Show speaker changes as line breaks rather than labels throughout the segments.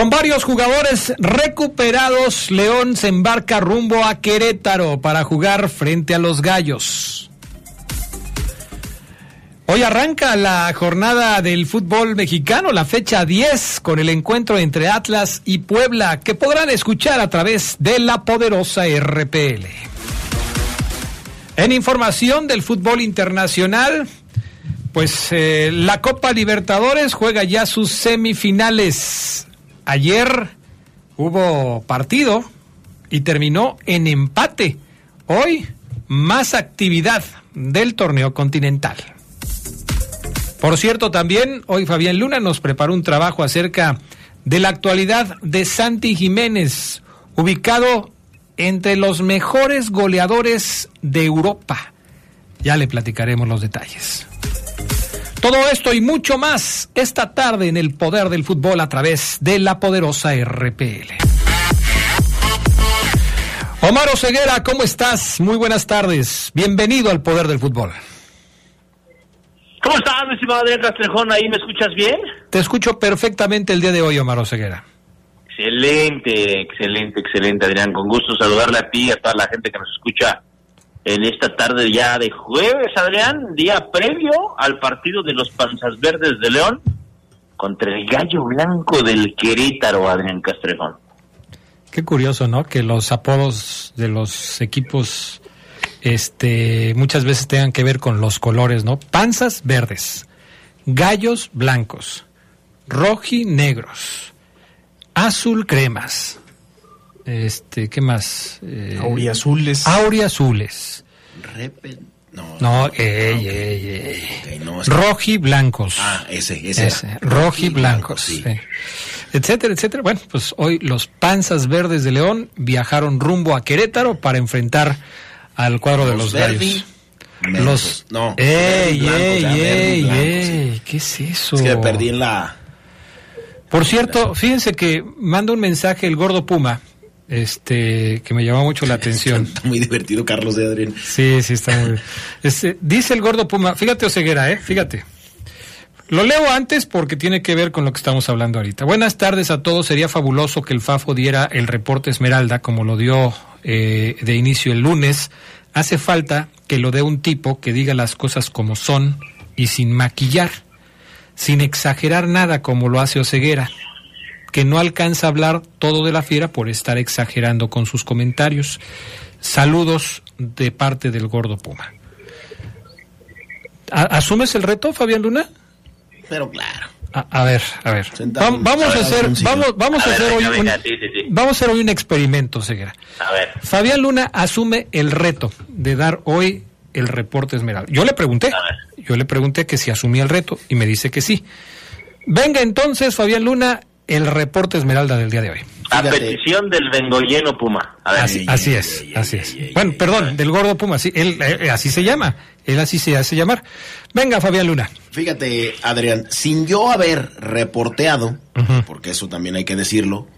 Con varios jugadores recuperados, León se embarca rumbo a Querétaro para jugar frente a los Gallos. Hoy arranca la jornada del fútbol mexicano, la fecha 10, con el encuentro entre Atlas y Puebla, que podrán escuchar a través de la poderosa RPL. En información del fútbol internacional, pues eh, la Copa Libertadores juega ya sus semifinales. Ayer hubo partido y terminó en empate. Hoy más actividad del torneo continental. Por cierto, también hoy Fabián Luna nos preparó un trabajo acerca de la actualidad de Santi Jiménez, ubicado entre los mejores goleadores de Europa. Ya le platicaremos los detalles. Todo esto y mucho más esta tarde en el poder del fútbol a través de la poderosa RPL. Omar Ceguera, ¿cómo estás? Muy buenas tardes. Bienvenido al poder del fútbol.
¿Cómo estás, mi estimado Adrián Castrejón? ¿Ahí me escuchas bien?
Te escucho perfectamente el día de hoy, Omar Ceguera.
Excelente, excelente, excelente, Adrián. Con gusto saludarle a ti y a toda la gente que nos escucha en esta tarde ya de jueves, Adrián, día previo al partido de los Panzas Verdes de León contra el Gallo Blanco del Querétaro, Adrián Castrejón.
Qué curioso, ¿no? Que los apodos de los equipos este muchas veces tengan que ver con los colores, ¿no? Panzas verdes, gallos blancos, rojinegros, azul cremas, este, ¿qué más?
Eh, auriazules.
Auriazules.
Repel. No,
no, ey, ey, ey. Okay, no. Roji blancos.
Ah, ese, ese.
ese. Roji blancos. Sí. Sí. Etcétera, etcétera. Bueno, pues hoy los panzas verdes de León viajaron rumbo a Querétaro para enfrentar al cuadro los de los gallos.
Menos, los. No.
¡Ey, blancos, ey, ey, blancos, ey! Sí. ¿Qué es eso?
Es que perdí en la.
Por cierto, fíjense que manda un mensaje el gordo Puma este que me llamó mucho la atención.
Está muy divertido Carlos de Adrián.
Sí, sí, está muy este, Dice el gordo Puma, fíjate Oseguera, eh, fíjate. Lo leo antes porque tiene que ver con lo que estamos hablando ahorita. Buenas tardes a todos. Sería fabuloso que el FAFO diera el reporte Esmeralda como lo dio eh, de inicio el lunes. Hace falta que lo dé un tipo que diga las cosas como son y sin maquillar, sin exagerar nada como lo hace Oseguera que no alcanza a hablar todo de la fiera por estar exagerando con sus comentarios. Saludos de parte del gordo Puma. ¿Asumes el reto, Fabián Luna?
Pero claro.
A, a ver, a ver. Va, vamos a, hacer, vamos, vamos a, a, hacer hoy
venga,
un,
sí, sí, sí.
vamos a hacer hoy un experimento, Ceguera.
A ver.
Fabián Luna asume el reto de dar hoy el reporte Esmeralda. Yo le pregunté, yo le pregunté que si asumía el reto y me dice que sí. Venga entonces, Fabián Luna, el reporte Esmeralda del día de hoy.
A petición del vengoyeno Puma. A ver.
Así, así es, así es. Bueno, perdón, del gordo Puma, sí, él, eh, así se llama, él así se hace llamar. Venga, Fabián Luna.
Fíjate, Adrián, sin yo haber reporteado, uh -huh. porque eso también hay que decirlo,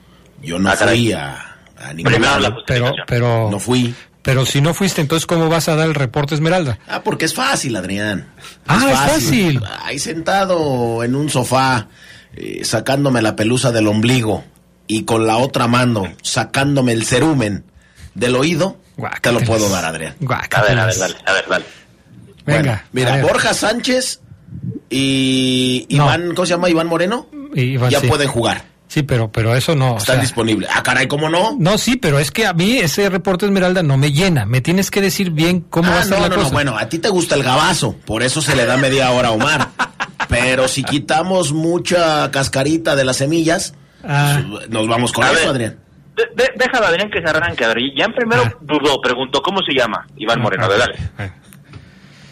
yo no
Ah,
fui a, a ningún
Primero
lado.
la
Pero, pero,
No fui.
pero si no fuiste, entonces ¿cómo vas a dar el reporte Esmeralda?
Ah, porque es fácil, Adrián.
Ah, es fácil.
Ahí sentado en un sofá, eh, sacándome la pelusa del ombligo y con la otra mano sacándome el cerumen del oído, te lo puedo dar, Adrián.
A ver, a ver, dale, a ver, dale.
Venga,
Bueno, mira,
ver.
Borja Sánchez y
No.
Iván, ¿cómo se llama? Iván Moreno,
Iván,
ya
sí.
pueden jugar.
Sí, pero, pero eso no. o
Están
sea,
disponibles. Ah, caray, ¿cómo no?
no, sí, pero es que a mí ese reporte Esmeralda no me llena. Me tienes que decir bien cómo va
Ah,
a ser
no,
la
no,
cosa.
no, bueno, a ti te gusta el gabazo, por eso se le da media hora a Omar. Pero si quitamos mucha cascarita de las semillas,
Ah.
nos vamos con
A
eso,
ver.
Adrián.
De, de, déjalo, Adrián, que se arranque. A ver, ya en primero
Ah.
dudó, preguntó cómo se llama. Iván Moreno, a ver, dale.
Bueno.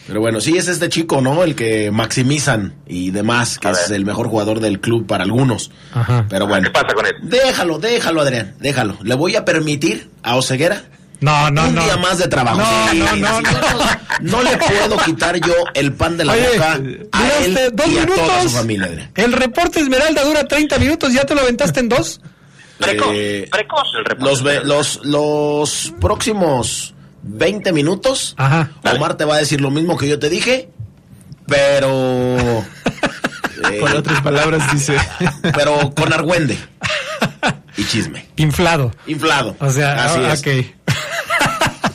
Pero bueno, sí es este chico, ¿no? El que maximizan y demás, que
A
es
ver.
el mejor jugador del club para algunos.
Ajá.
Pero bueno.
¿Qué pasa con él?
Déjalo, déjalo, Adrián, déjalo. Le voy a permitir a Oseguera
No, no,
un
no.
día más de trabajo.
No,
Sí,
no, no, no.
No le puedo quitar yo el pan de la
Oye,
boca a él
dos
y a toda su
minutos.
familia.
El reporte Esmeralda dura 30 minutos, ¿ya te lo aventaste en dos?
Precoz,
Eh,
precoz el reporte.
Los, ve- los, los próximos 20 minutos,
Ajá.
Omar te va a decir lo mismo que yo te dije, pero... eh,
Con otras palabras dice.
pero con argüende y chisme.
Inflado.
Inflado.
O sea,
Así
ah,
es.
ok.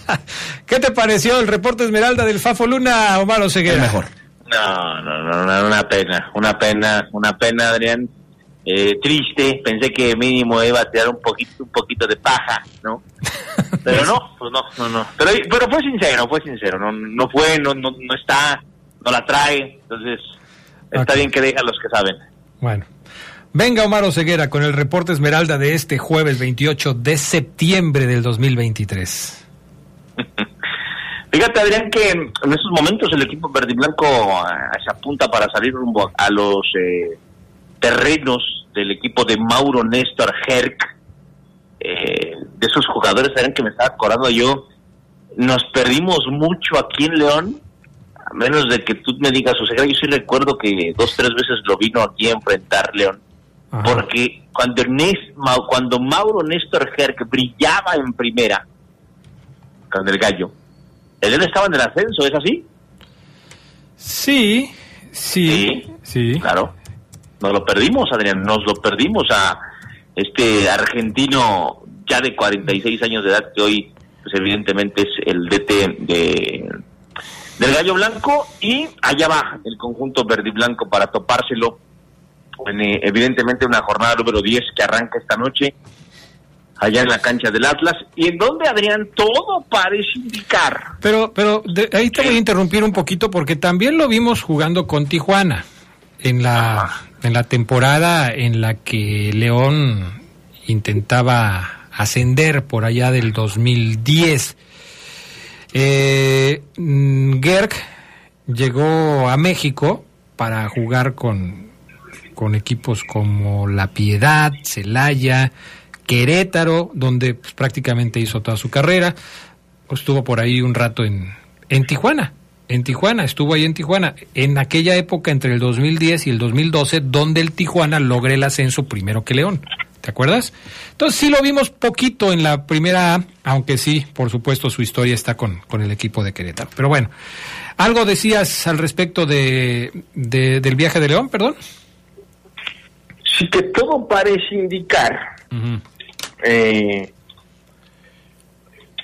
¿Qué te pareció el reporte Esmeralda del Fafo Luna, Omar
El
Oseguera?
mejor.
No, no, no, no, una pena, una pena, una pena, Adrián. Eh, triste, pensé que mínimo iba a tirar un poquito, un poquito de paja, ¿no? Pero no, pues no, no, no. Pero, pero fue sincero, fue sincero, no, no fue, no, no, no está, no la trae, entonces está bien que deja a los que saben.
Bueno. Venga Omar Oseguera con el reporte Esmeralda de este jueves 28 de septiembre del 2023.
Fíjate, Adrián, que en estos momentos el equipo verde y blanco ah, se apunta para salir rumbo a los eh, terrenos del equipo de Mauro Néstor Herc. Eh, de esos jugadores, Adrián, que me estaba acordando yo, nos perdimos mucho aquí en León, a menos de que tú me digas, o sea, yo sí recuerdo que dos, tres veces lo vino aquí a enfrentar León.
Ajá.
Porque cuando, Nes- cuando Mauro Néstor Herc brillaba en primera, con el gallo, él estaba en el ascenso, ¿es así?
Sí, sí, sí.
Claro. Nos lo perdimos, Adrián, nos lo perdimos a este argentino ya de 46 años de edad que hoy, pues evidentemente es el DT de del Gallo Blanco y allá va el conjunto verde y blanco para topárselo en eh, evidentemente una jornada número 10 que arranca esta noche allá en la cancha del Atlas y en donde Adrián todo parece indicar
Pero, pero de- ahí te voy a interrumpir un poquito porque también lo vimos jugando con Tijuana en la, en la temporada en la que León intentaba ascender por allá del 2010. Eh, mm, Gerg llegó a México para jugar con, con equipos como La Piedad, Celaya, Querétaro, donde pues, prácticamente hizo toda su carrera. Estuvo por ahí un rato en, en Tijuana. En Tijuana, estuvo ahí en Tijuana. En aquella época, entre el 2010 y el 2012, donde el Tijuana logra el ascenso primero que León. ¿Te acuerdas? Entonces sí lo vimos poquito en la primera A, aunque sí, por supuesto, su historia está con, con el equipo de Querétaro. Pero bueno, algo decías al respecto de, de- del viaje de León, perdón.
sí que todo parece indicar. Eh,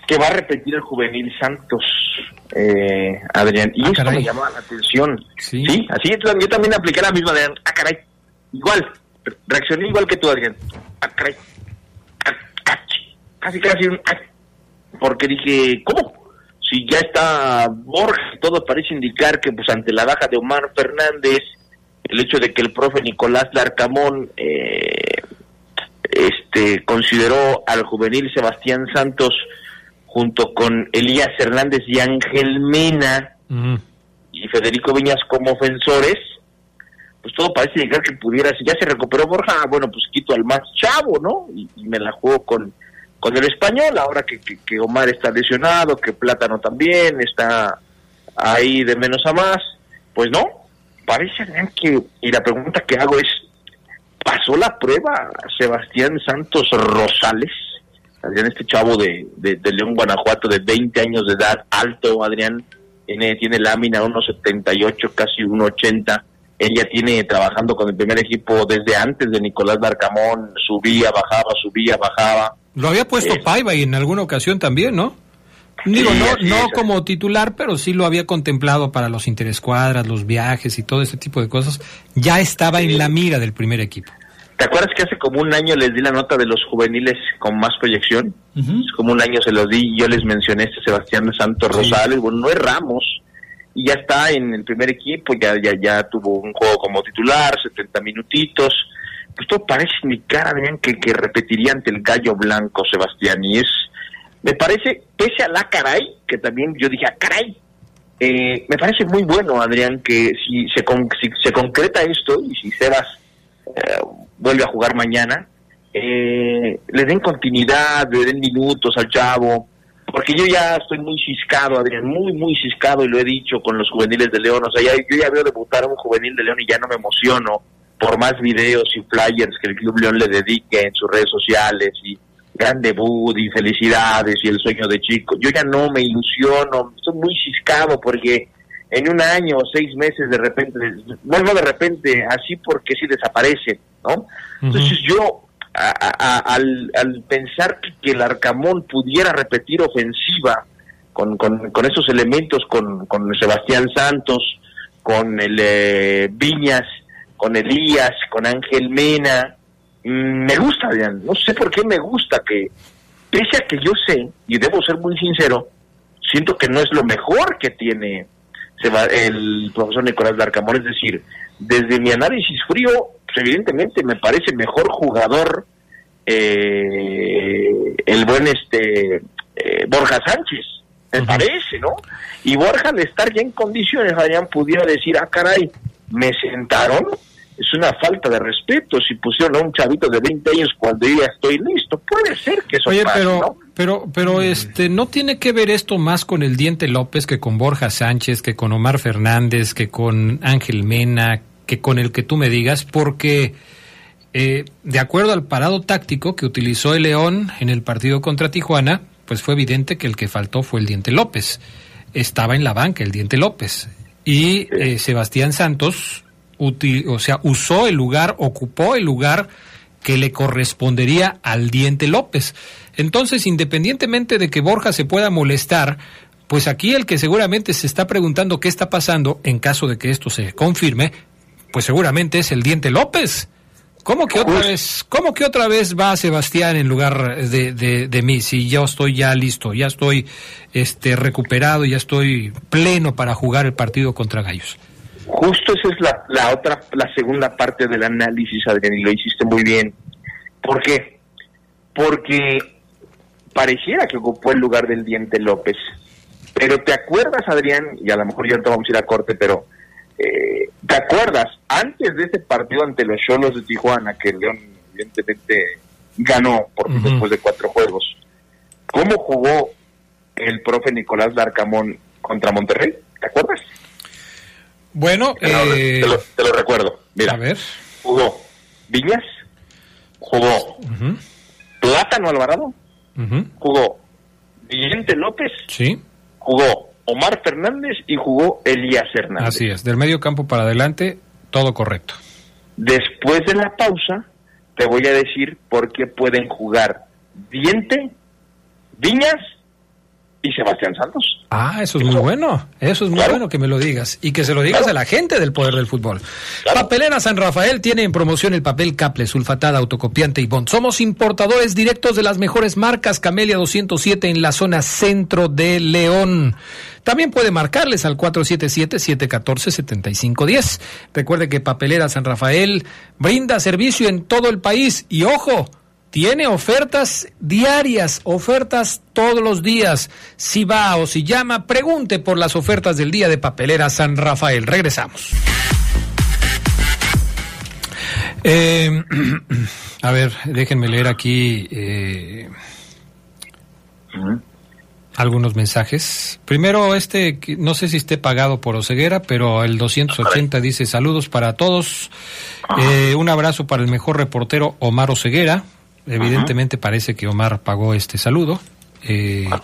que va a repetir el juvenil Santos, eh, Adrián. Y
Ah,
esto
caray.
me llamaba la atención.
Sí.
así yo, también apliqué la misma, Adrián. Ah, caray. Igual, re- reaccioné igual que tú, Adrián. Ah, caray. Ah, ah, ch- Casi, casi un... ah. Porque dije, ¿cómo? Si ya está Borja, todo parece indicar que pues ante la baja de Omar Fernández, el hecho de que el profe Nicolás Larcamón eh, este consideró al juvenil Sebastián Santos junto con Elías Hernández y Ángel Mena y Federico Viñas como ofensores, pues todo parece indicar que pudiera, si ya se recuperó Borja, bueno, pues quito al más chavo, ¿no? Y, y me la juego con, con el español, ahora que, que, que Omar está lesionado, que Plátano también está ahí de menos a más, pues no, parece que, y la pregunta que hago es, ¿pasó la prueba Sebastián Santos Rosales? Adrián, este chavo de, de, de León, Guanajuato, de 20 años de edad, alto, Adrián, tiene, tiene lámina 1.78, casi 1.80. Ella tiene trabajando con el primer equipo desde antes de Nicolás Barcamón, subía, bajaba, subía, bajaba.
Lo había puesto
Sí.
Paiva y en alguna ocasión también, ¿no? Digo,
Sí,
no, no
es.
como titular, pero sí lo había contemplado para los interescuadras, los viajes y todo ese tipo de cosas. Ya estaba en la mira del primer equipo.
¿Te acuerdas que hace como un año les di la nota de los juveniles con más proyección? Es como un año se los di y yo les mencioné este Sebastián Santos Rosales, bueno, no erramos, y ya está en el primer equipo, ya, ya, ya tuvo un juego como titular, 70 minutitos, pues todo parece indicar, Adrián, que, que repetiría ante el gallo blanco Sebastián, y es, me parece, pese a la caray, que también yo dije, ah, caray, eh, me parece muy bueno, Adrián, que si se, si se concreta esto y si Sebas eh, vuelve a jugar mañana, eh, le den continuidad, le den minutos al chavo, porque yo ya estoy muy ciscado, Adrián, muy, muy ciscado, y lo he dicho con los juveniles de León, o sea, ya, yo ya veo debutar a un juvenil de León y ya no me emociono por más videos y flyers que el Club León le dedique en sus redes sociales y gran debut y felicidades y el sueño de chico. Yo ya no me ilusiono, estoy muy ciscado porque en un año o seis meses de repente, vuelvo de repente, así porque sí desaparece, ¿no? Entonces yo, al, al, pensar que, el Arcamón pudiera repetir ofensiva con, con, con esos elementos, con, con Sebastián Santos, con el eh, Viñas, con Elías, con Ángel Mena, me gusta, no sé por qué me gusta que, pese a que yo sé, y debo ser muy sincero, siento que no es lo mejor que tiene el profesor Nicolás Larcamón, es decir, desde mi análisis frío, pues evidentemente me parece mejor jugador eh, el buen este eh, Borja Sánchez, me parece, ¿no? Y Borja al estar ya en condiciones, Adrián, pudiera decir, ah, caray, me sentaron, es una falta de respeto si pusieron a un chavito de 20 años cuando yo ya estoy listo. Puede ser que eso
Oye,
pase,
pero,
¿no?
pero, pero este, ¿no tiene que ver esto más con el Diente López que con Borja Sánchez, que con Omar Fernández, que con Ángel Mena, que con el que tú me digas? Porque, eh, de acuerdo al parado táctico que utilizó el León en el partido contra Tijuana, pues fue evidente que el que faltó fue el Diente López. Estaba en la banca el Diente López. Y eh, Sebastián Santos o sea, usó el lugar, ocupó el lugar que le correspondería al Diente López. Entonces, independientemente de que Borja se pueda molestar, pues aquí el que seguramente se está preguntando qué está pasando en caso de que esto se confirme, pues seguramente es el Diente López. ¿Cómo que otra vez, cómo que otra vez va Sebastián en lugar de, de, de, mí? Si yo estoy ya listo, ya estoy este recuperado, ya estoy pleno para jugar el partido contra Gallos.
Justo esa es la, la otra, la segunda parte del análisis, Adrián, y lo hiciste muy bien. ¿Por qué? Porque pareciera que ocupó el lugar del Diente López. Pero te acuerdas, Adrián, y a lo mejor ya no vamos a ir a corte, pero eh, ¿te acuerdas? Antes de ese partido ante los Cholos de Tijuana, que León evidentemente ganó por después de cuatro juegos, ¿cómo jugó el profe Nicolás Darcamón contra Monterrey? ¿Te acuerdas?
Bueno,
eh... te, lo, recuerdo. Mira,
a ver.
jugó Viñas, jugó Plátano Alvarado, jugó Vicente López,
sí.
jugó Omar Fernández y jugó Elías Hernández.
Así es, del medio campo para adelante, todo correcto.
Después de la pausa, te voy a decir por qué pueden jugar Diente, Viñas y Sebastián Santos.
Ah, eso es muy bueno. Eso es muy bueno que me lo digas. Y que se lo digas a la gente del poder del fútbol. Papelera San Rafael tiene en promoción el papel Caple, sulfatada, autocopiante y bond. Somos importadores directos de las mejores marcas Camelia 207 en la zona centro de León. También puede marcarles al 477-714-7510. Recuerde que Papelera San Rafael brinda servicio en todo el país. Y ojo, tiene ofertas diarias, ofertas todos los días. Si va o si llama, pregunte por las ofertas del día de papelera San Rafael. Regresamos. Eh, a ver, déjenme leer aquí eh, algunos mensajes. Primero, este, no sé si esté pagado por Oceguera, pero el 280 dice saludos para todos. Eh, un abrazo para el mejor reportero Omar Oceguera. Evidentemente parece que Omar pagó este saludo. Eh,
Ah,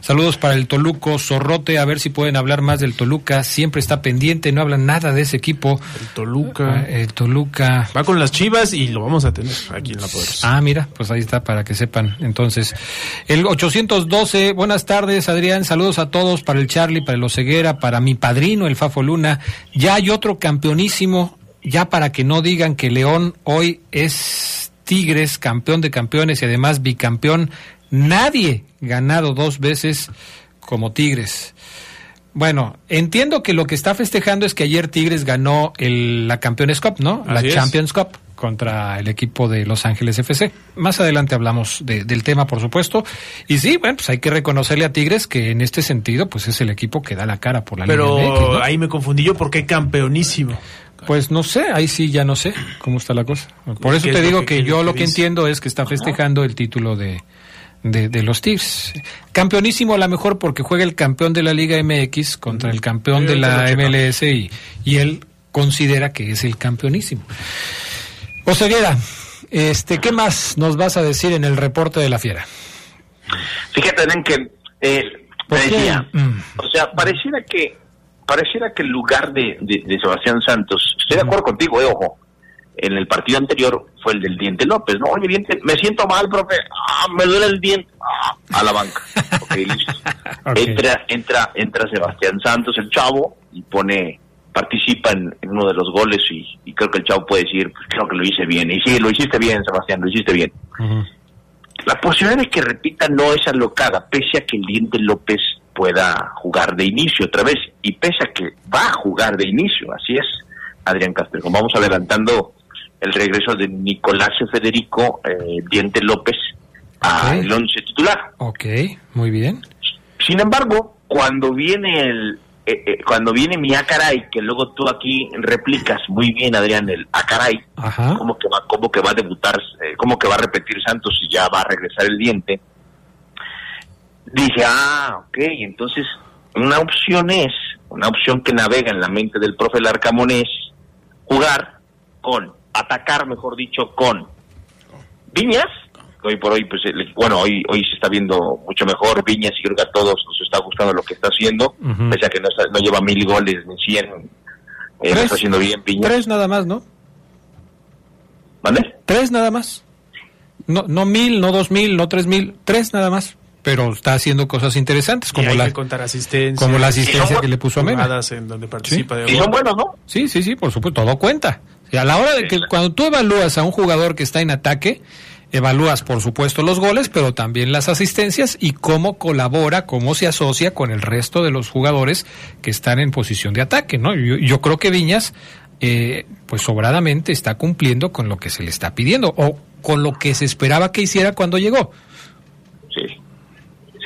saludos para el Toluco Zorrote, a ver si pueden hablar más del Toluca. Siempre está pendiente, no hablan nada de ese equipo.
El Toluca.
Eh, El Toluca.
Va con las chivas y lo vamos a tener aquí en la Poderosa.
Ah, mira, pues ahí está para que sepan. Entonces, el 812, buenas tardes, Adrián. Saludos a todos para el Charlie, para el Oceguera, para mi padrino, el Fafo Luna. Ya hay otro campeonísimo, ya para que no digan que León hoy es Tigres, campeón de campeones y además bicampeón. Nadie ganado dos veces como Tigres. Bueno, entiendo que lo que está festejando es que ayer Tigres ganó el, la Campeones Cup, ¿no? La
es.
Champions Cup. contra el equipo de Los Ángeles FC. Más adelante hablamos de- del tema, por supuesto. Y sí, bueno, pues hay que reconocerle a Tigres que en este sentido, pues es el equipo que da la cara por la
Pero
Liga MX, ¿no?
ahí me confundí yo porque campeonísimo.
Pues no sé, ahí sí ya no sé cómo está la cosa. Por eso
¿Qué
te
es
digo
que-
yo
lo que
entiendo es que está festejando el título de, de, de los Tigres. Campeonísimo a lo mejor porque juega el campeón de la Liga MX contra el campeón
Sí,
de la. MLS y, y él considera que es el campeonísimo. Oseguera, este, ¿qué más nos vas a decir en el reporte de la fiera?
Fíjate, Adrián, que eh,
Mm.
o sea, pareciera que pareciera que el lugar de, de- de Sebastián Santos, estoy de acuerdo contigo, eh, ojo, en el partido anterior fue el del Diente López, ¿no? Oye, Diente, me siento mal, profe, ah, me duele el diente, ah, a la banca. Listo. Entra, entra, entra Sebastián Santos, el chavo, y pone, participa en, en uno de los goles y, y creo que el chavo puede decir, pues creo que lo hice bien. Y sí, lo hiciste bien, Sebastián, lo hiciste bien. La posibilidad de que repita no es alocada, pese a que el Diente López pueda jugar de inicio otra vez, y pese a que va a jugar de inicio, así es, Adrián Castro. Vamos adelantando el regreso de Nicolás Federico eh, Diente López al
Ok.
once titular.
Ok, muy bien.
Sin embargo, cuando viene el eh, eh, cuando viene mi Acaray, que luego tú aquí replicas muy bien, Adrián, el Acaray,
Ajá.
cómo que va, cómo que va a debutar, eh, cómo que va a repetir Santos y ya va a regresar el diente. Dije, ah, ok, entonces una opción es, una opción que navega en la mente del profe Larcamón es jugar con, atacar, mejor dicho, con Viñas, hoy por hoy, pues, bueno, hoy, hoy se está viendo mucho mejor Viñas y creo que a todos nos está gustando lo que está haciendo, pese a que no, está- no lleva mil goles ni cien, eh, lo está haciendo bien Viñas.
Tres nada más, ¿no?
¿Vale?
Tres nada más. No, no mil, no dos mil, no tres mil, tres nada más. Pero está haciendo cosas interesantes,
Y
como
hay
la,
que contar asistencia.
como la asistencia
Sí,
que le puso a Mena.
en donde participa de
Y son buenos, ¿no?
Sí, sí, sí, por supuesto, todo cuenta. Y a la hora de que cuando tú evalúas a un jugador que está en ataque, evalúas por supuesto los goles, pero también las asistencias y cómo colabora, cómo se asocia con el resto de los jugadores que están en posición de ataque, ¿no? Yo, yo creo que Viñas, eh, pues sobradamente está cumpliendo con lo que se le está pidiendo o con lo que se esperaba que hiciera cuando llegó.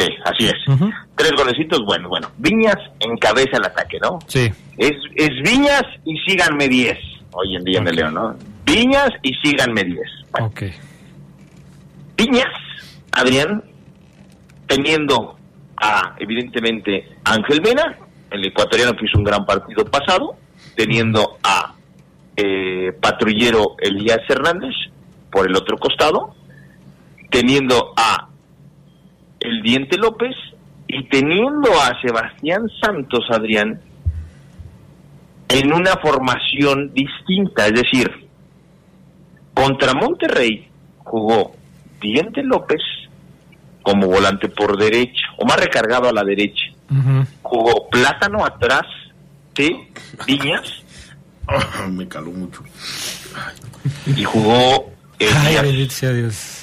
Sí, sí, así es. Tres golecitos, bueno, bueno. Viñas encabeza el ataque, ¿no?
Sí.
Es, es Viñas y síganme 10, hoy en día en el León, ¿no? Viñas y síganme 10. Bueno,
Ok.
Viñas, Adrián, teniendo a, evidentemente, Ángel Mena, el ecuatoriano que hizo un gran partido pasado, teniendo a eh, patrullero Elías Hernández por el otro costado, teniendo a el Diente López y teniendo a Sebastián Santos, Adrián, en una formación distinta, es decir, contra Monterrey jugó Diente López como volante por derecha, o más recargado a la derecha. Jugó Plátano atrás de Viñas
me caló mucho.
y jugó
Ay, bendito sea Dios.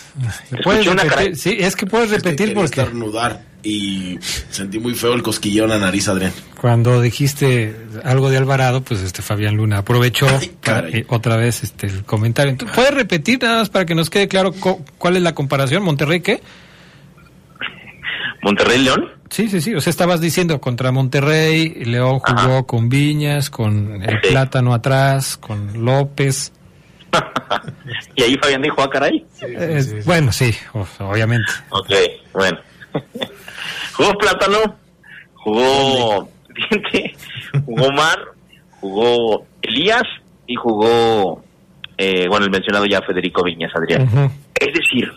¿Puedes
una
repetir? Sí, es que puedes repetir
Quería
porque
estornudar y sentí muy feo el cosquilleo en la nariz, Adrián.
cuando dijiste algo de Alvarado, pues este Fabián Luna aprovechó
Ay,
para,
caray.
eh, otra vez este el comentario. Entonces, ¿Puedes repetir nada más para que nos quede claro co- cuál es la comparación? ¿Monterrey qué?
Monterrey León.
Sí, sí, sí. O sea, estabas diciendo contra Monterrey, León jugó
Ajá.
con Viñas, con el
Sí.
Plátano atrás, con López.
Y ahí Fabián dijo, ah, caray.
Eh,
sí, sí.
Bueno, sí, obviamente.
Ok, bueno. jugó Plátano, jugó Diente, jugó Mar, jugó Elías y jugó, eh, bueno, el mencionado ya Federico Viñas, Adrián. Es decir,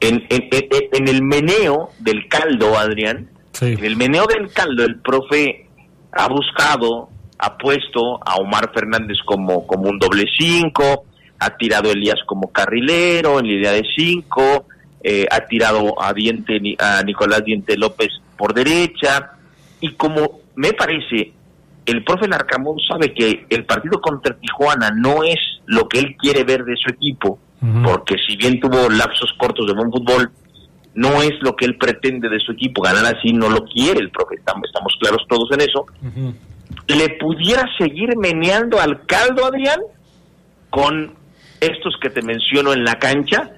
en, en- en- en el meneo del caldo, Adrián,
Sí.
en el meneo del caldo, el profe ha buscado, ha puesto a Omar Fernández como, como un doble cinco, ha tirado a Elías como carrilero en la idea de cinco, eh, ha tirado a Diente a Nicolás Diente López por derecha, y como me parece, el profe Larcamón sabe que el partido contra Tijuana no es lo que él quiere ver de su equipo, porque si bien tuvo lapsos cortos de buen fútbol, no es lo que él pretende de su equipo. Ganar así no lo quiere el profe, estamos, estamos claros todos en eso. ¿Le pudiera seguir meneando al caldo, Adrián? Con estos que te menciono en la cancha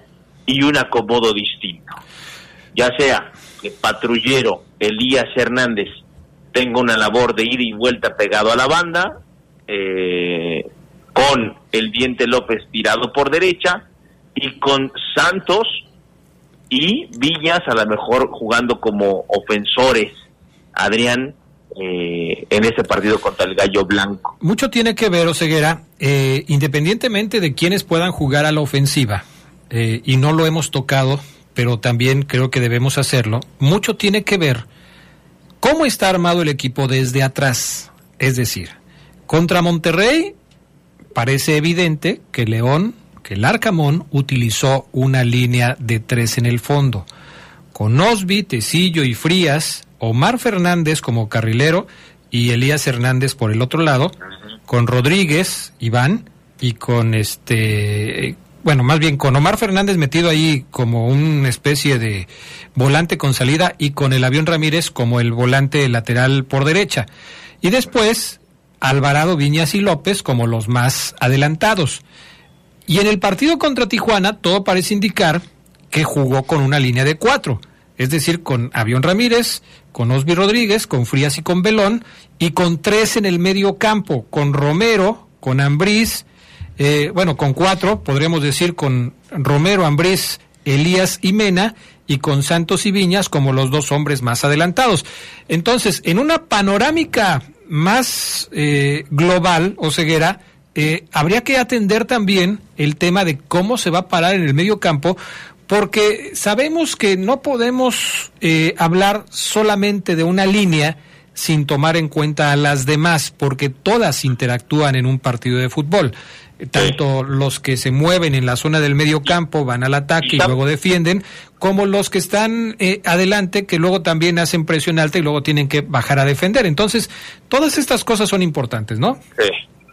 y un acomodo distinto. Ya sea que patrullero Elías Hernández tenga una labor de ida y vuelta pegado a la banda, eh, con el Diente López tirado por derecha y con Santos y Villas a lo mejor jugando como ofensores, Adrián, eh, en ese partido contra el Gallo Blanco.
Mucho tiene que ver, Oseguera, eh, independientemente de quienes puedan jugar a la ofensiva, eh, y no lo hemos tocado, pero también creo que debemos hacerlo, mucho tiene que ver cómo está armado el equipo desde atrás. Es decir, contra Monterrey parece evidente que León, que el Arcamón utilizó una línea de tres en el fondo, con Osby, Tecillo y Frías, Omar Fernández como carrilero y Elías Hernández por el otro lado, con Rodríguez, Iván, y con este, bueno, más bien con Omar Fernández metido ahí como una especie de volante con salida y con el avión Ramírez como el volante lateral por derecha. Y después Alvarado, Viñas y López como los más adelantados. Y en el partido contra Tijuana todo parece indicar que jugó con una línea de cuatro, es decir, con Avión Ramírez, con Osby Rodríguez, con Frías y con Belón, y con tres en el medio campo, con Romero, con Ambriz, eh, bueno, con cuatro, podríamos decir, con Romero, Ambriz, Elías y Mena, y con Santos y Viñas como los dos hombres más adelantados. Entonces, en una panorámica más eh, global o ceguera, eh, habría que atender también el tema de cómo se va a parar en el medio campo, porque sabemos que no podemos eh, hablar solamente de una línea sin tomar en cuenta a las demás, porque todas interactúan en un partido de fútbol. Tanto los que se mueven en la zona del medio campo van al ataque y luego defienden, como los que están eh, adelante que luego también hacen presión alta y luego tienen que bajar a defender. Entonces, todas estas cosas son importantes, ¿no?
Sí.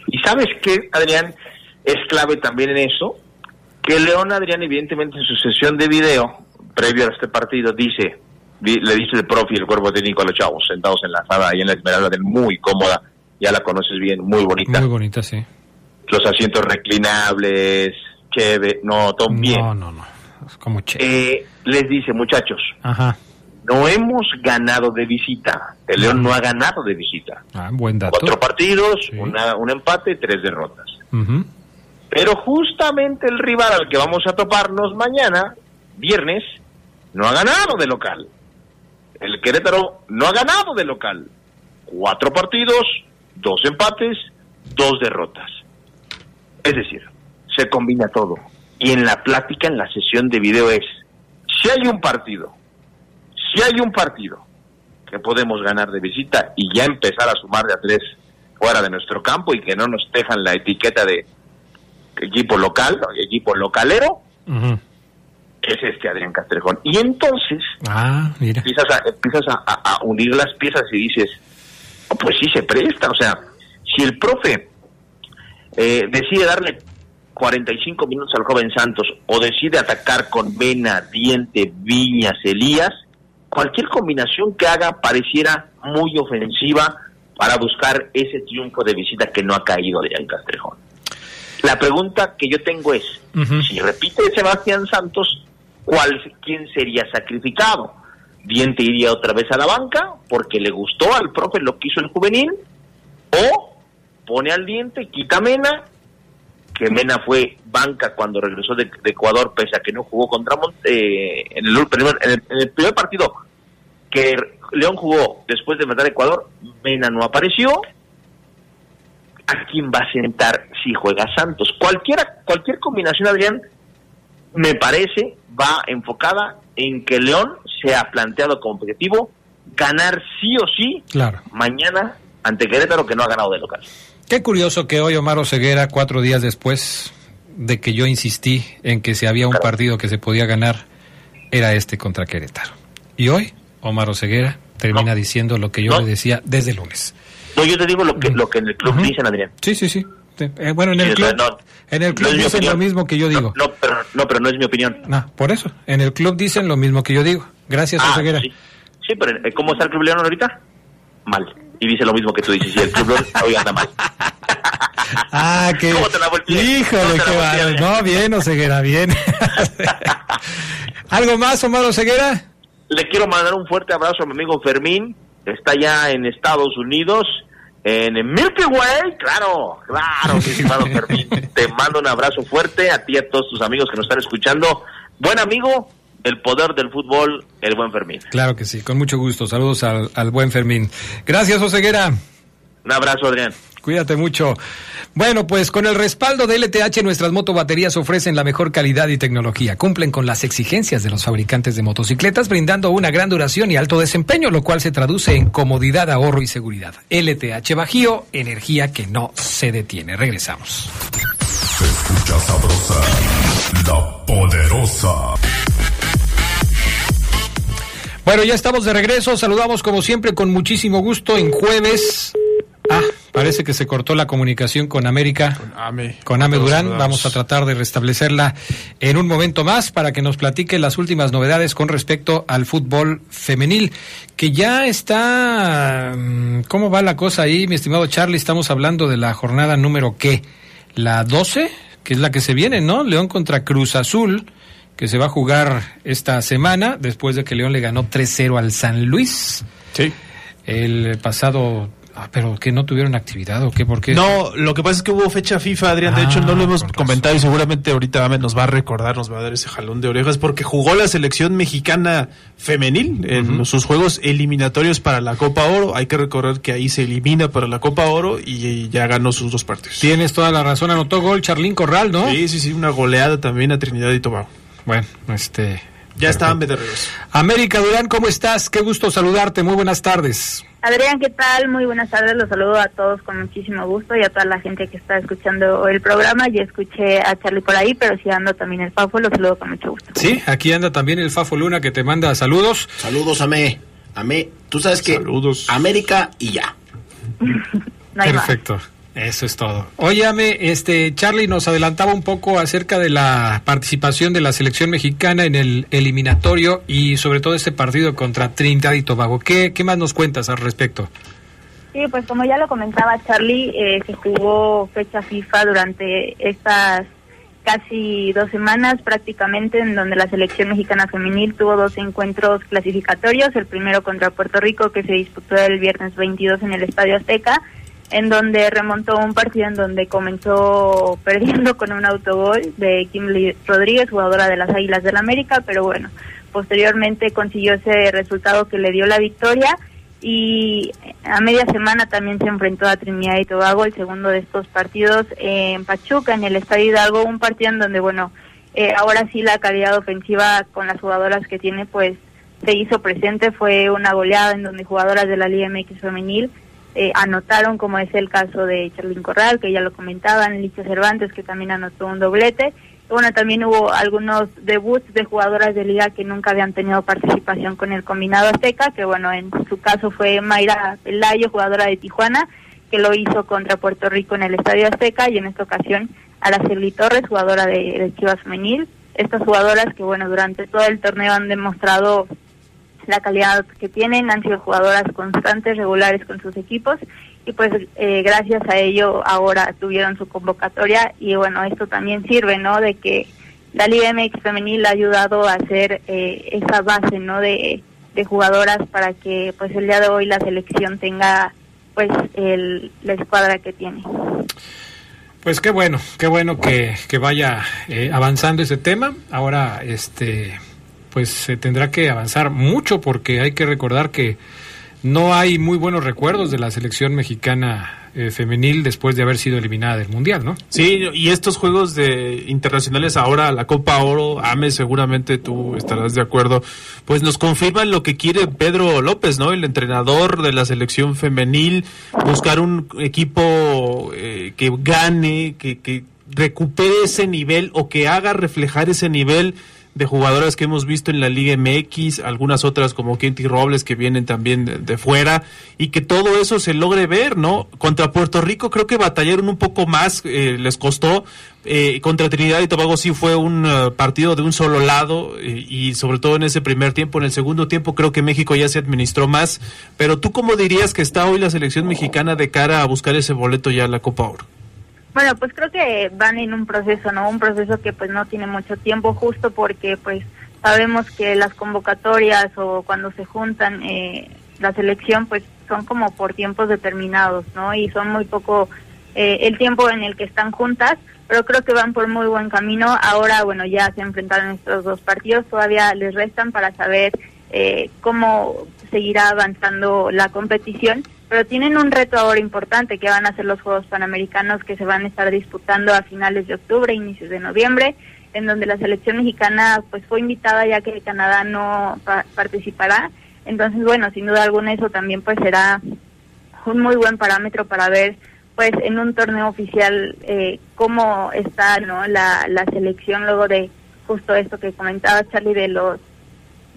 Y sabes que, Adrián, es clave también en eso, que León Adrián, evidentemente, en su sesión de video, previo a este partido, dice, di- le dice el profe y el cuerpo técnico a los chavos sentados en la sala ahí en la Esmeralda, del muy cómoda, ya la conoces bien, muy bonita.
Muy bonita, sí.
Los asientos reclinables, chévere, no, todo bien.
No, no, no. Es como che.
Eh, les dice, muchachos,
Ajá.
no hemos ganado de visita. El León no ha ganado de visita.
Ah, buen dato.
Cuatro partidos,
Sí.
una, un empate, tres derrotas.
Ujú.
Pero justamente el rival al que vamos a toparnos mañana, viernes, no ha ganado de local. El Querétaro no ha ganado de local. Cuatro partidos, dos empates, dos derrotas. Es decir, se combina todo. Y en la plática, en la sesión de video es, si hay un partido, si hay un partido que podemos ganar de visita y ya empezar a sumar de a tres fuera de nuestro campo y que no nos dejan la etiqueta de equipo local, equipo localero, es este Adrián Castrejón. Y entonces
Ah, mira.
empiezas a, empiezas a, a- a unir las piezas y dices, "Oh, pues sí se presta. O sea, si el profe eh, decide darle 45 minutos al joven Santos o decide atacar con Vena, Diente, Viñas, Elías, cualquier combinación que haga pareciera muy ofensiva para buscar ese triunfo de visita que no ha caído Adrián Castrejón. La pregunta que yo tengo es, si repite Sebastián Santos, ¿cuál, ¿quién sería sacrificado? ¿Diente iría otra vez a la banca porque le gustó al profe lo que hizo el juvenil? ¿O pone al Diente, quita a Mena, que Mena fue banca cuando regresó de, de Ecuador, pese a que no jugó contra Mont eh, en, el primer, en, el, en el primer partido que León jugó después de matar a Ecuador, Mena no apareció. ¿A quién va a sentar si juega Santos? Cualquiera, cualquier combinación, Adrián, me parece, va enfocada en que León se ha planteado como objetivo ganar sí o sí
Claro.
mañana ante Querétaro que no ha ganado de local.
Qué curioso que hoy Omar Oseguera, cuatro días después de que yo insistí en que si había un partido que se podía ganar, era este contra Querétaro. Y hoy Omar Oseguera termina
No.
diciendo lo que yo
No.
le decía desde el lunes.
No, yo te digo lo que, lo que en el club
Ujú.
dicen, Adrián.
Sí, sí, sí. Eh, bueno, en el
Sí,
club,
no-
en el club dicen lo mismo que yo digo.
No, pero, no, pero no es mi opinión.
No, por eso. En el club dicen lo mismo que yo digo. Gracias,
Ah,
Oseguera.
sí. sí, pero eh, ¿cómo está el club León ahorita? Mal. y dice lo mismo que tú dices. Y el Club León hoy anda mal.
Ah, que.
¿Cómo te la
Híjole, qué
volteé,
va-
Adrián?
No, bien, Oseguera, bien. ¿Algo más, Omar Oseguera?
Le quiero mandar un fuerte abrazo a mi amigo Fermín, que está ya en Estados Unidos, en Milky Way, claro, claro, mi estimado Fermín. Te mando un abrazo fuerte a ti y a todos tus amigos que nos están escuchando. Buen amigo, el poder del fútbol, el buen Fermín.
Claro que sí, con mucho gusto. Saludos al, al buen Fermín. Gracias, Oseguera.
Un abrazo, Adrián.
Cuídate mucho. Bueno, pues con el respaldo de LTH, nuestras motobaterías ofrecen la mejor calidad y tecnología. Cumplen con las exigencias de los fabricantes de motocicletas, brindando una gran duración y alto desempeño, lo cual se traduce en comodidad, ahorro y seguridad. LTH Bajío, energía que no se detiene. Regresamos.
Se escucha sabrosa, la poderosa.
Bueno, ya estamos de regreso. Saludamos como siempre con muchísimo gusto en jueves. Ah, parece que se cortó la comunicación con América.
Ame.
Con Ame Durán. Vamos a tratar de restablecerla en un momento más para que nos platique las últimas novedades con respecto al fútbol femenil, que ya está... mm, ¿Cómo va la cosa ahí, mi estimado Charlie? Estamos hablando de la jornada número qué? La 12, que es la que se viene, ¿no? León contra Cruz Azul, que se va a jugar esta semana, después de que León le ganó 3-0 al San Luis
Sí.
el pasado... Ah, pero que no tuvieron actividad o qué, por qué?
No, lo que pasa es que hubo fecha FIFA, Adrián. De
Ah,
hecho, no lo hemos
con razón.
comentado y seguramente ahorita nos va a recordar, nos va a dar ese jalón de orejas porque jugó la selección mexicana femenil en sus juegos eliminatorios para la Copa Oro. Hay que recordar que ahí se elimina para la Copa Oro y ya ganó sus dos partidos.
Tienes toda la razón, anotó gol Charlín Corral, ¿no?
Sí, sí, sí, una goleada también a Trinidad y Tobago.
Bueno, este...
Ya está Ame de regreso.
América Durán, ¿cómo estás? Qué gusto saludarte, muy buenas tardes.
Adrián, ¿qué tal? Muy buenas tardes, los saludo a todos con muchísimo gusto y a toda la gente que está escuchando el programa. Ya escuché a Charlie por ahí, pero si ando también el Fafo, los saludo con mucho gusto.
Sí, aquí anda también el Fafo Luna que te manda saludos.
Saludos, Amé. Amé, tú sabes que
Saludos.
América y ya.
No hay más.
Eso es todo. Óyame, este Charlie nos adelantaba un poco acerca de la participación de la selección mexicana en el eliminatorio y sobre todo este partido contra Trinidad y Tobago. ¿Qué, qué más nos cuentas al respecto?
Sí, pues como ya lo comentaba Charlie, eh, se jugó fecha FIFA durante estas casi dos semanas prácticamente en donde la selección mexicana femenil tuvo dos encuentros clasificatorios, el primero contra Puerto Rico que se disputó el viernes 22 en el Estadio Azteca, en donde remontó un partido en donde comenzó perdiendo con un autogol de Kimberly Rodríguez, jugadora de las Águilas del América, pero bueno, posteriormente consiguió ese resultado que le dio la victoria y a media semana también se enfrentó a Trinidad y Tobago, el segundo de estos partidos en Pachuca, en el Estadio Hidalgo, un partido en donde, bueno, eh, ahora sí la calidad ofensiva con las jugadoras que tiene, pues se hizo presente, fue una goleada en donde jugadoras de la Liga MX femenil eh, anotaron, como es el caso de Charlín Corral, que ya lo comentaban, Licha Cervantes, que también anotó un doblete. Bueno, también hubo algunos debuts de jugadoras de liga que nunca habían tenido participación con el combinado azteca, que bueno, en su caso fue Mayra Pelayo, jugadora de Tijuana, que lo hizo contra Puerto Rico en el Estadio Azteca, y en esta ocasión Araceli Torres, jugadora de, de Chivas Femenil. Estas jugadoras que bueno, durante todo el torneo han demostrado la calidad que tienen, han sido jugadoras constantes, regulares con sus equipos y pues eh, gracias a ello ahora tuvieron su convocatoria y bueno, esto también sirve, ¿no? De que la Liga MX femenil ha ayudado a hacer eh, esa base, ¿no? De, de jugadoras para que pues el día de hoy la selección tenga pues el, la escuadra que tiene.
Pues qué bueno, qué bueno que, que vaya eh, avanzando ese tema. Ahora, este, pues se tendrá que avanzar mucho porque hay que recordar que no hay muy buenos recuerdos de la selección mexicana eh, femenil después de haber sido eliminada del mundial, ¿no?
Sí, y estos juegos de internacionales ahora, la Copa Oro, Ame, seguramente tú estarás de acuerdo, pues nos confirman lo que quiere Pedro López, ¿no? El entrenador de la selección femenil, buscar un equipo eh, que gane, que, que recupere ese nivel o que haga reflejar ese nivel de jugadoras que hemos visto en la Liga MX, algunas otras como Kenty Robles que vienen también de, fuera, y que todo eso se logre ver, ¿no? Contra Puerto Rico creo que batallaron un poco más, eh, les costó. Eh, contra Trinidad y Tobago sí fue un uh, partido de un solo lado, eh, y sobre todo en ese primer tiempo. En el segundo tiempo creo que México ya se administró más. Pero tú, ¿cómo dirías que está hoy la selección mexicana de cara a buscar ese boleto ya a la Copa Oro?
Bueno, pues creo que van en un proceso, ¿no? Un proceso que pues no tiene mucho tiempo, justo porque pues sabemos que las convocatorias o cuando se juntan eh, la selección pues son como por tiempos determinados, ¿no? Y son muy poco eh, el tiempo en el que están juntas, pero creo que van por muy buen camino. Ahora, bueno, ya se enfrentaron estos dos partidos, todavía les restan para saber eh, cómo seguirá avanzando la competición pero tienen un reto ahora importante que van a ser los Juegos Panamericanos que se van a estar disputando a finales de octubre, inicios de noviembre, en donde la selección mexicana pues fue invitada ya que Canadá no pa participará. Entonces, bueno, sin duda alguna eso también pues será un muy buen parámetro para ver pues en un torneo oficial eh, cómo está no la, la selección luego de justo esto que comentaba Charlie de los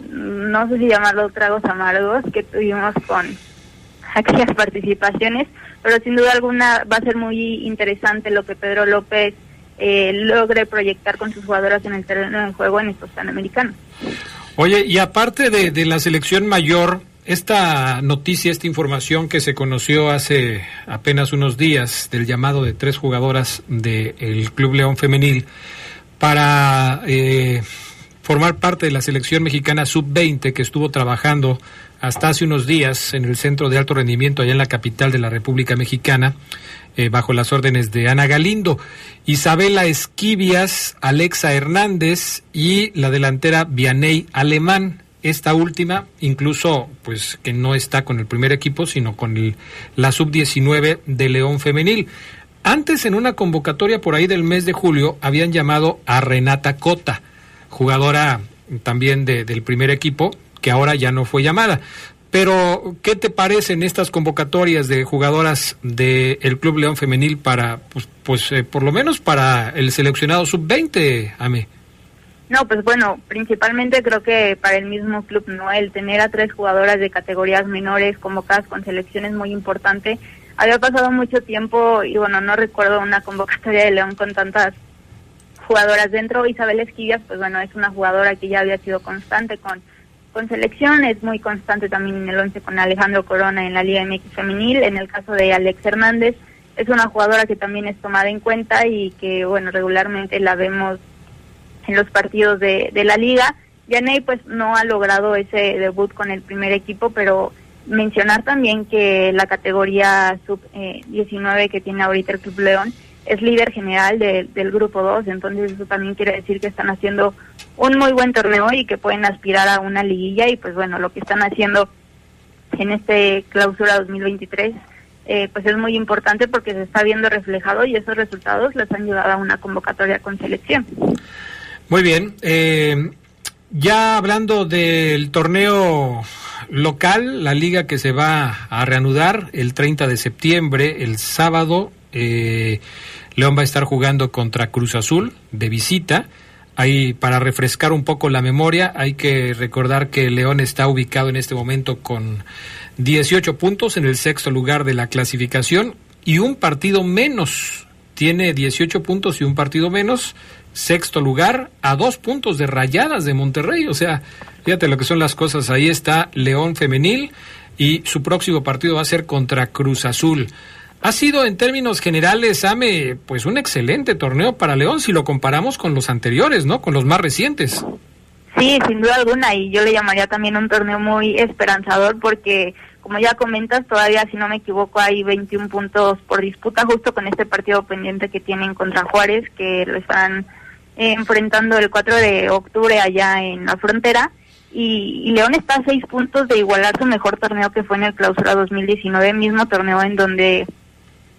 no sé si llamarlo tragos amargos que tuvimos con aquellas participaciones, pero sin duda alguna va a ser muy interesante lo que Pedro López eh, logre proyectar con sus jugadoras en el terreno de juego en estos Panamericanos.
Oye, y aparte de, de, la selección mayor, esta noticia, esta información que se conoció hace apenas unos días del llamado de tres jugadoras del Club León Femenil para eh, formar parte de la selección mexicana sub-20 que estuvo trabajando hasta hace unos días en el Centro de Alto Rendimiento allá en la capital de la República Mexicana, eh, bajo las órdenes de Ana Galindo, Isabela Esquivias, Alexa Hernández y la delantera Vianey Alemán. Esta última, incluso, pues que no está con el primer equipo, sino con el, la sub-19 de León Femenil. Antes, en una convocatoria por ahí del mes de julio, habían llamado a Renata Cota, jugadora también de, del primer equipo, que ahora ya no fue llamada. Pero, ¿qué te parecen estas convocatorias de jugadoras del el Club León Femenil para, pues, pues eh, por lo menos para el seleccionado sub-20, Ame?
No, pues bueno, principalmente creo que para el mismo club, ¿no? El tener a tres jugadoras de categorías menores convocadas con selecciones muy importante. Había pasado mucho tiempo y bueno, no recuerdo una convocatoria de León con tantas jugadoras dentro. Isabel Esquivias, pues bueno, es una jugadora que ya había sido constante con con selección, es muy constante también en el 11 con Alejandro Corona en la Liga MX femenil, en el caso de Alex Hernández, es una jugadora que también es tomada en cuenta y que bueno, regularmente la vemos en los partidos de, de la liga. Yaney pues no ha logrado ese debut con el primer equipo, pero mencionar también que la categoría sub eh, 19 que tiene ahorita el Club León es líder general de, del grupo 2, entonces eso también quiere decir que están haciendo un muy buen torneo y que pueden aspirar a una liguilla y pues bueno, lo que están haciendo en este clausura 2023 eh, pues es muy importante porque se está viendo reflejado y esos resultados les han llevado a una convocatoria con selección.
Muy bien, eh, ya hablando del torneo local, la liga que se va a reanudar el 30 de septiembre, el sábado, eh, León va a estar jugando contra Cruz Azul de visita. Ahí, para refrescar un poco la memoria, hay que recordar que León está ubicado en este momento con 18 puntos en el sexto lugar de la clasificación y un partido menos. Tiene 18 puntos y un partido menos. Sexto lugar a dos puntos de rayadas de Monterrey. O sea, fíjate lo que son las cosas. Ahí está León Femenil y su próximo partido va a ser contra Cruz Azul. Ha sido en términos generales, Ame, pues un excelente torneo para León si lo comparamos con los anteriores, ¿no? Con los más recientes.
Sí, sin duda alguna, y yo le llamaría también un torneo muy esperanzador porque, como ya comentas, todavía, si no me equivoco, hay 21 puntos por disputa justo con este partido pendiente que tienen contra Juárez, que lo están eh, enfrentando el 4 de octubre allá en la frontera. Y, y, León está a seis puntos de igualar su mejor torneo que fue en el clausura 2019, mismo torneo en donde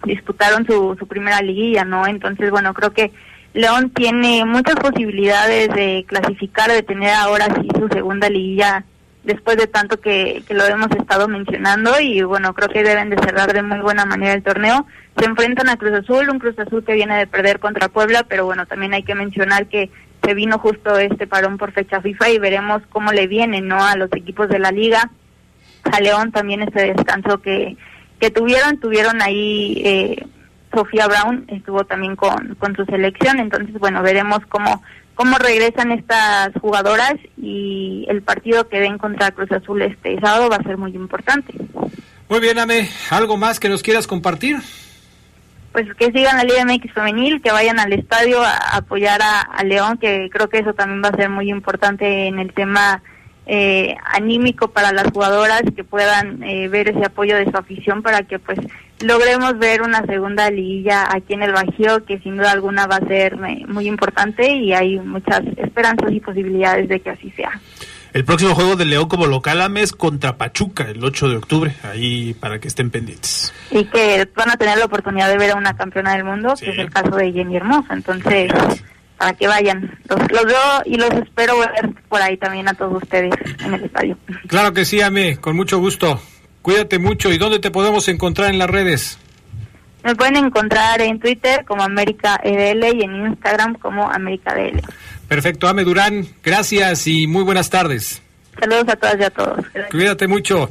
disputaron su, su primera liguilla, ¿no? Entonces, bueno, creo que León tiene muchas posibilidades de clasificar, de tener ahora sí su segunda liguilla después de tanto que, que lo hemos estado mencionando y bueno, creo que deben de cerrar de muy buena manera el torneo. Se enfrentan a Cruz Azul, un Cruz Azul que viene de perder contra Puebla, pero bueno, también hay que mencionar que se vino justo este parón por fecha FIFA y veremos cómo le viene no a los equipos de la liga a León también este descanso que que tuvieron tuvieron ahí eh, Sofía Brown estuvo también con, con su selección entonces bueno veremos cómo cómo regresan estas jugadoras y el partido que den contra Cruz Azul este sábado va a ser muy importante.
Muy bien, Ame, ¿algo más que nos quieras compartir?
Pues que sigan la Liga MX femenil, que vayan al estadio a, apoyar a, León, que creo que eso también va a ser muy importante en el tema eh, anímico para las jugadoras, que puedan eh, ver ese apoyo de su afición para que pues logremos ver una segunda liguilla aquí en el Bajío, que sin duda alguna va a ser eh, muy importante y hay muchas esperanzas y posibilidades de que así sea.
El próximo juego de León como local AMES contra Pachuca el 8 de octubre, ahí para que estén pendientes.
Y que van a tener la oportunidad de ver a una campeona del mundo, que es el caso de Jenny Hermosa. Entonces, para que vayan. Los, los, veo y los espero ver por ahí también a todos ustedes en el estadio.
Claro que sí, Ame, con mucho gusto. Cuídate mucho. ¿Y dónde te podemos encontrar en las redes?
Me pueden encontrar en Twitter como América EDL y en Instagram como América DL.
Perfecto, Ame Durán, gracias y muy buenas tardes.
Saludos a todas y a todos.
Cuídate mucho.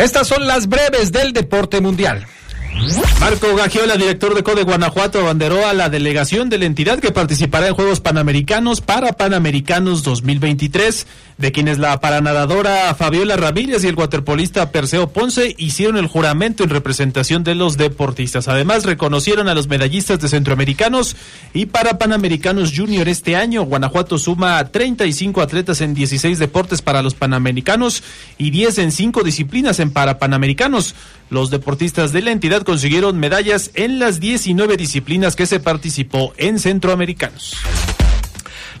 Estas son las breves del deporte mundial.
Marco Gagiola, director de CODE Guanajuato, abanderó a la delegación de la entidad que participará en Juegos Panamericanos para Panamericanos 2023 de quienes la paranadadora Fabiola Ramírez y el waterpolista Perseo Ponce hicieron el juramento en representación de los deportistas. Además, reconocieron a los medallistas de centroamericanos y para Panamericanos Junior este año. Guanajuato suma 35 atletas en 16 deportes para los Panamericanos y 10 en 5 disciplinas en para Panamericanos. Los deportistas de la entidad consiguieron medallas en las 19 disciplinas que se participó en centroamericanos.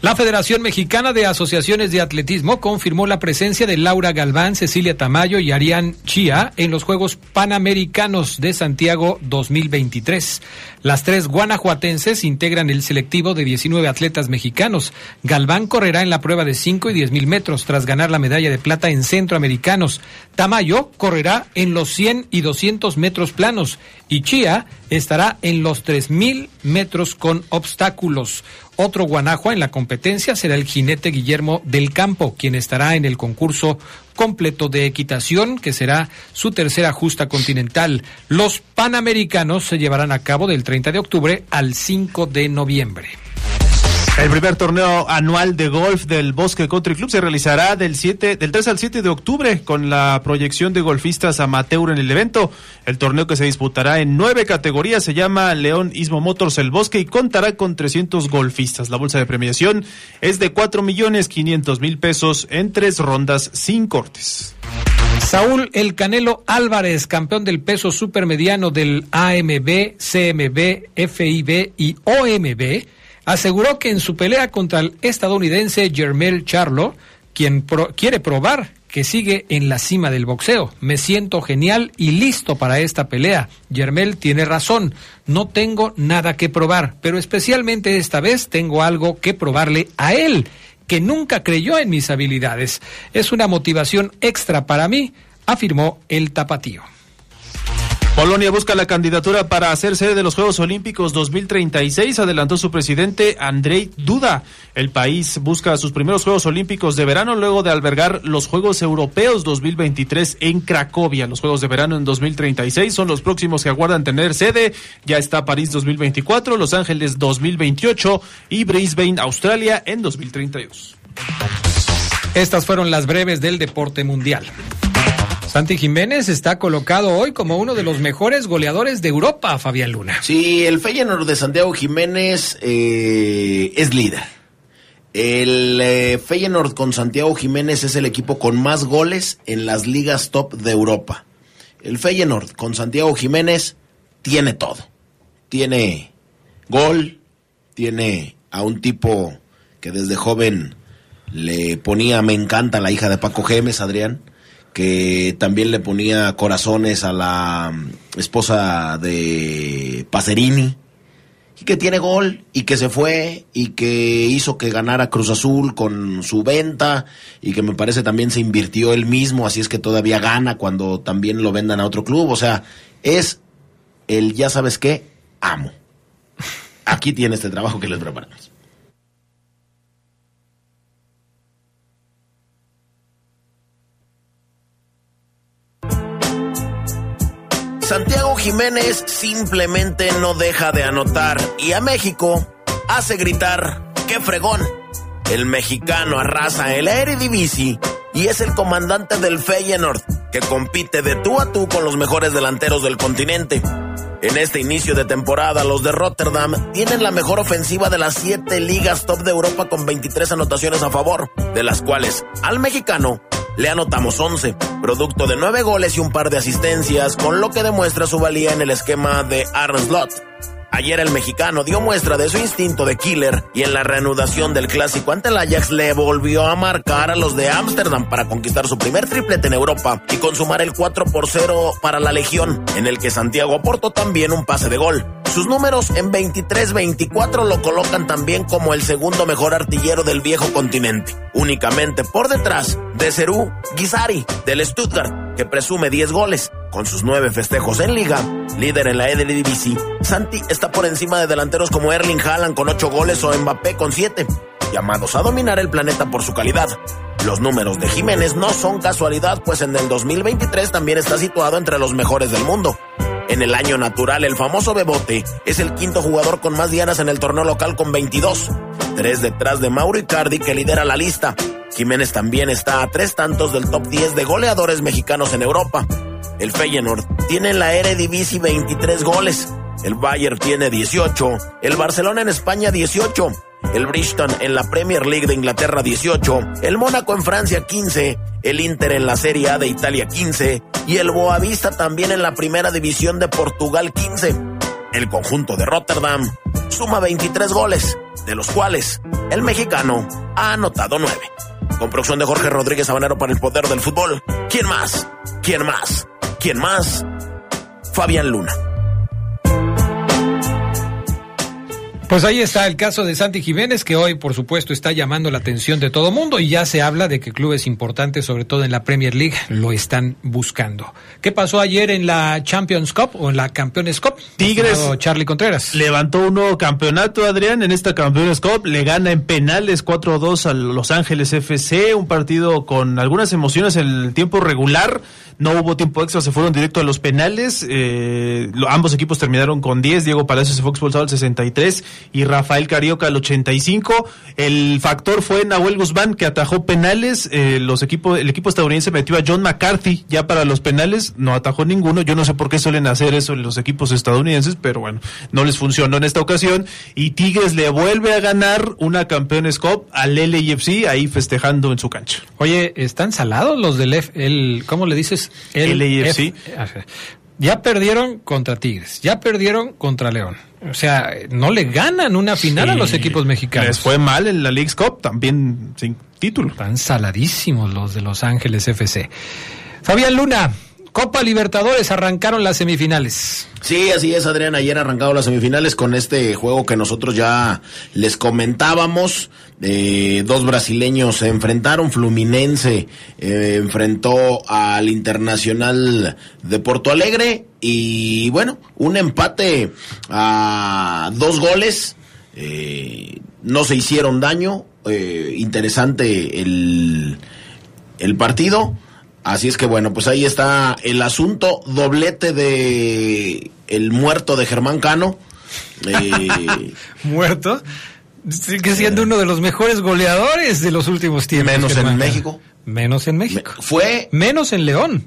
La Federación Mexicana de Asociaciones de Atletismo confirmó la presencia de Laura Galván, Cecilia Tamayo y Arián Chía en los Juegos Panamericanos de Santiago 2023. Las tres guanajuatenses integran el selectivo de 19 atletas mexicanos. Galván correrá en la prueba de 5 y 10 mil metros tras ganar la medalla de plata en centroamericanos. Tamayo correrá en los 100 y 200 metros planos y Chía estará en los 3.000 metros con obstáculos. Otro guanajua en la competencia será el jinete Guillermo del Campo, quien estará en el concurso completo de equitación, que será su tercera justa continental. Los Panamericanos se llevarán a cabo del 30 de octubre al 5 de noviembre.
El primer torneo anual de golf del Bosque Country Club se realizará del 7, del 3 al 7 de octubre con la proyección de golfistas amateur en el evento. El torneo que se disputará en nueve categorías se llama León Ismo Motors El Bosque y contará con 300 golfistas. La bolsa de premiación es de 4 millones 500 mil pesos en tres rondas sin cortes.
Saúl El Canelo Álvarez, campeón del peso supermediano del AMB, CMB, FIB y OMB, aseguró que en su pelea contra el estadounidense Jermel Charlo, quien quiere probar que sigue en la cima del boxeo. Me siento genial y listo para esta pelea. Jermel tiene razón, no tengo nada que probar, pero especialmente esta vez tengo algo que probarle a él, que nunca creyó en mis habilidades. Es una motivación extra para mí, afirmó el tapatío.
Polonia busca la candidatura para hacer sede de los Juegos Olímpicos 2036, adelantó su presidente Andrei Duda. El país busca sus primeros Juegos Olímpicos de verano luego de albergar los Juegos Europeos 2023 en Cracovia. Los Juegos de verano en 2036 son los próximos que aguardan tener sede. Ya está París 2024, Los Ángeles 2028 y Brisbane, Australia en 2032.
Estas fueron las breves del deporte mundial. Santi Jiménez está colocado hoy como uno de los mejores goleadores de Europa, Fabián Luna.
Sí, el Feyenoord de Santiago Jiménez eh, es líder. El eh, Feyenoord con Santiago Jiménez es el equipo con más goles en las ligas top de Europa. El Feyenoord con Santiago Jiménez tiene todo. Tiene gol, tiene a un tipo que desde joven le ponía Me encanta la hija de Paco Gemes, Adrián, que también le ponía corazones a la mm, esposa de Pacerini, y que tiene gol, y que se fue, y que hizo que ganara Cruz Azul con su venta, y que me parece también se invirtió él mismo, así es que todavía gana cuando también lo vendan a otro club. O sea, es el ya sabes qué, amo. Aquí tiene este trabajo que les preparamos. Santiago Jiménez simplemente no deja de anotar y a México hace gritar, ¡qué fregón! El mexicano arrasa el Eredivisie y es el comandante del Feyenoord, que compite de tú a tú con los mejores delanteros del continente. En este inicio de temporada, los de Rotterdam tienen la mejor ofensiva de las siete ligas top de Europa con 23 anotaciones a favor, de las cuales al mexicano le anotamos 11, producto de 9 goles y un par de asistencias, con lo que demuestra su valía en el esquema de Arne Slot. Ayer el mexicano dio muestra de su instinto de killer y en la reanudación del clásico ante el Ajax le volvió a marcar a los de Ámsterdam para conquistar su primer triplete en Europa y consumar el 4 por 0 para la Legión, en el que Santiago aportó también un pase de gol. Sus números en 23-24 lo colocan también como el segundo mejor artillero del viejo continente, únicamente por detrás de Cerú Guisari del Stuttgart, que presume 10 goles. Con sus nueve festejos en liga, líder en la Eredivisie, Santi está por encima de delanteros como Erling Haaland con 8 goles o Mbappé con 7, llamados a dominar el planeta por su calidad. Los números de Jiménez no son casualidad, pues en el 2023 también está situado entre los mejores del mundo. En el año natural, el famoso Bebote es el quinto jugador con más dianas en el torneo local con 22, tres detrás de Mauro Icardi que lidera la lista. Jiménez también está a tres tantos del top 10 de goleadores mexicanos en Europa. El Feyenoord tiene en la Eredivisie 23 goles. El Bayern tiene 18. El Barcelona en España 18. El Bristol en la Premier League de Inglaterra 18. El Mónaco en Francia 15. El Inter en la Serie A de Italia 15. Y el Boavista también en la Primera División de Portugal 15. El conjunto de Rotterdam suma 23 goles, de los cuales el mexicano ha anotado 9. Con producción de Jorge Rodríguez Sabanero para el poder del fútbol. ¿Quién más? ¿Quién más? ¿Quién más? Fabián Luna.
Pues ahí está el caso de Santi Jiménez, que hoy, por supuesto, está llamando la atención de todo mundo y ya se habla de que clubes importantes, sobre todo en la Premier League, lo están buscando. ¿Qué pasó ayer en la Champions Cup o en la Campeones Cup?
Tigres
Charlie Contreras.
Levantó un nuevo campeonato, Adrián, en esta Campeones Cup. Le gana en penales 4-2 a Los Ángeles FC. Un partido con algunas emociones en el tiempo regular. No hubo tiempo extra, se fueron directo a los penales. Eh, ambos equipos terminaron con 10. Diego Palacios se fue expulsado al 63 y Rafael Carioca al 85. El factor fue Nahuel Guzmán que atajó penales. Eh, los equipos, el equipo estadounidense metió a John McCarthy ya para los penales. No atajó ninguno. Yo no sé por qué suelen hacer eso los equipos estadounidenses, pero bueno, no les funcionó en esta ocasión. Y Tigres le vuelve a ganar una Campeones Cup al LAFC ahí festejando en su cancha.
Oye, ¿están salados los del F, el, ¿cómo le dices?
LAFC.
F- ajá. Ya perdieron contra Tigres, ya perdieron contra León. O sea, no le ganan una final a los equipos mexicanos.
Les fue mal en la League's Cup, también sin título.
Están saladísimos los de Los Ángeles FC. Fabián Luna, Copa Libertadores arrancaron las semifinales.
Sí, así es, Adrián. Ayer arrancado las semifinales con este juego que nosotros ya les comentábamos. Eh, dos brasileños se enfrentaron. Fluminense eh, enfrentó al Internacional de Porto Alegre. Y bueno, un empate a dos goles. Eh, no se hicieron daño. Eh, interesante el, el partido. Así es que bueno, pues ahí está el asunto, doblete de el muerto de Germán Cano. Eh,
Muerto. Sigue siendo uno de los mejores goleadores de los últimos tiempos.
Menos en. México.
Menos en México.
fue
Menos en León.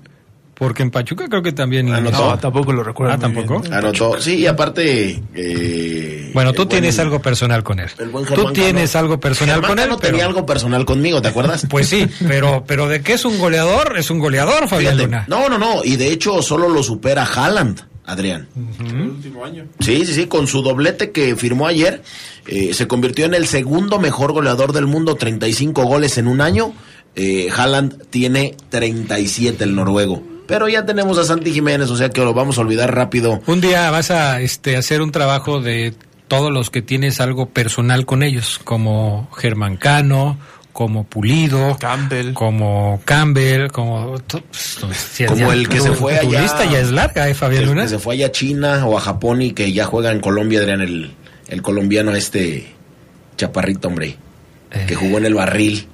Porque en Pachuca creo que también
Anotó.
No, tampoco lo recuerdo.
Ah, ¿tampoco?
bien.
anotó, sí, y aparte eh,
Bueno, tú
el buen-
tienes algo personal con él.
el buen
Tú tienes algo personal
Germán
con él,
Cano
pero
tenía algo personal conmigo, ¿te acuerdas?
pues sí, pero pero de que es un goleador, es un goleador, Fabián
Fíjate,
Luna.
no, no, no, y de hecho solo lo supera Haaland. Adrián.
El último año.
Sí, sí, sí, con su doblete que firmó ayer, eh, se convirtió en el segundo mejor goleador del mundo, 35 goles en un año. Eh, Haaland tiene 37, el noruego. Pero ya tenemos a Santi Jiménez, o sea que lo vamos a olvidar rápido.
Un día vas a este, hacer un trabajo de todos los que tienes algo personal con ellos, como Germán Cano, como Pulido,
Campbell.
como Campbell, como to- si
Como
ya-
el que
tu-
se fue
tu
allá.
lista ya es larga, ¿eh, Fabián
El
Luna?
que se fue allá a China o a Japón y que ya juega en Colombia, Adrián, el, el colombiano este chaparrito, hombre, que
Eh.
jugó en el barril,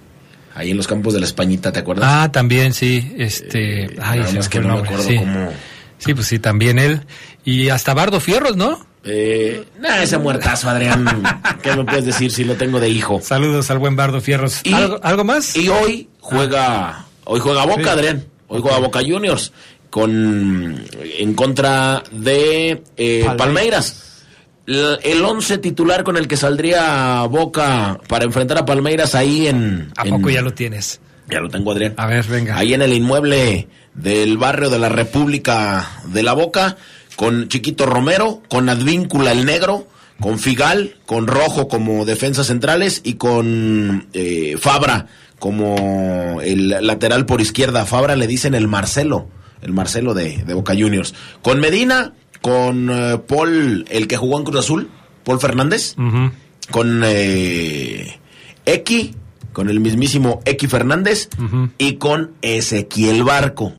ahí en los campos de la Españita, ¿te acuerdas?
Ah, también sí, este,
Eh,
ay,
nada
se
más
fue
que no me acuerdo
sí.
cómo...
Sí, pues sí, también él. Y hasta Bardo Fierros, ¿no?
Eh, nah, ese muertazo, Adrián, ¿qué me puedes decir si lo tengo de hijo?
Saludos al buen Bardo Fierros.
Y-
¿Algo, algo más?
Y hoy juega, hoy juega Boca,
Sí.
Adrián. Hoy juega Boca Juniors con en contra de eh,
Palmeiras.
Palmeiras. El once titular con el que saldría Boca para enfrentar a Palmeiras ahí en.
¿A
en-
poco ya lo tienes?
Ya lo tengo, Adrián.
A ver, venga.
Ahí en el inmueble del barrio de la República de la Boca, con Chiquito Romero, con Advíncula el Negro, con Figal, con Rojo como defensas centrales y con eh, Fabra como el lateral por izquierda. Fabra le dicen el Marcelo, el Marcelo de, de Boca Juniors. Con Medina, con eh, Paul, el que jugó en Cruz Azul, Paul Fernández con eh, X, con el mismísimo X Fernández y con Ezequiel Barco.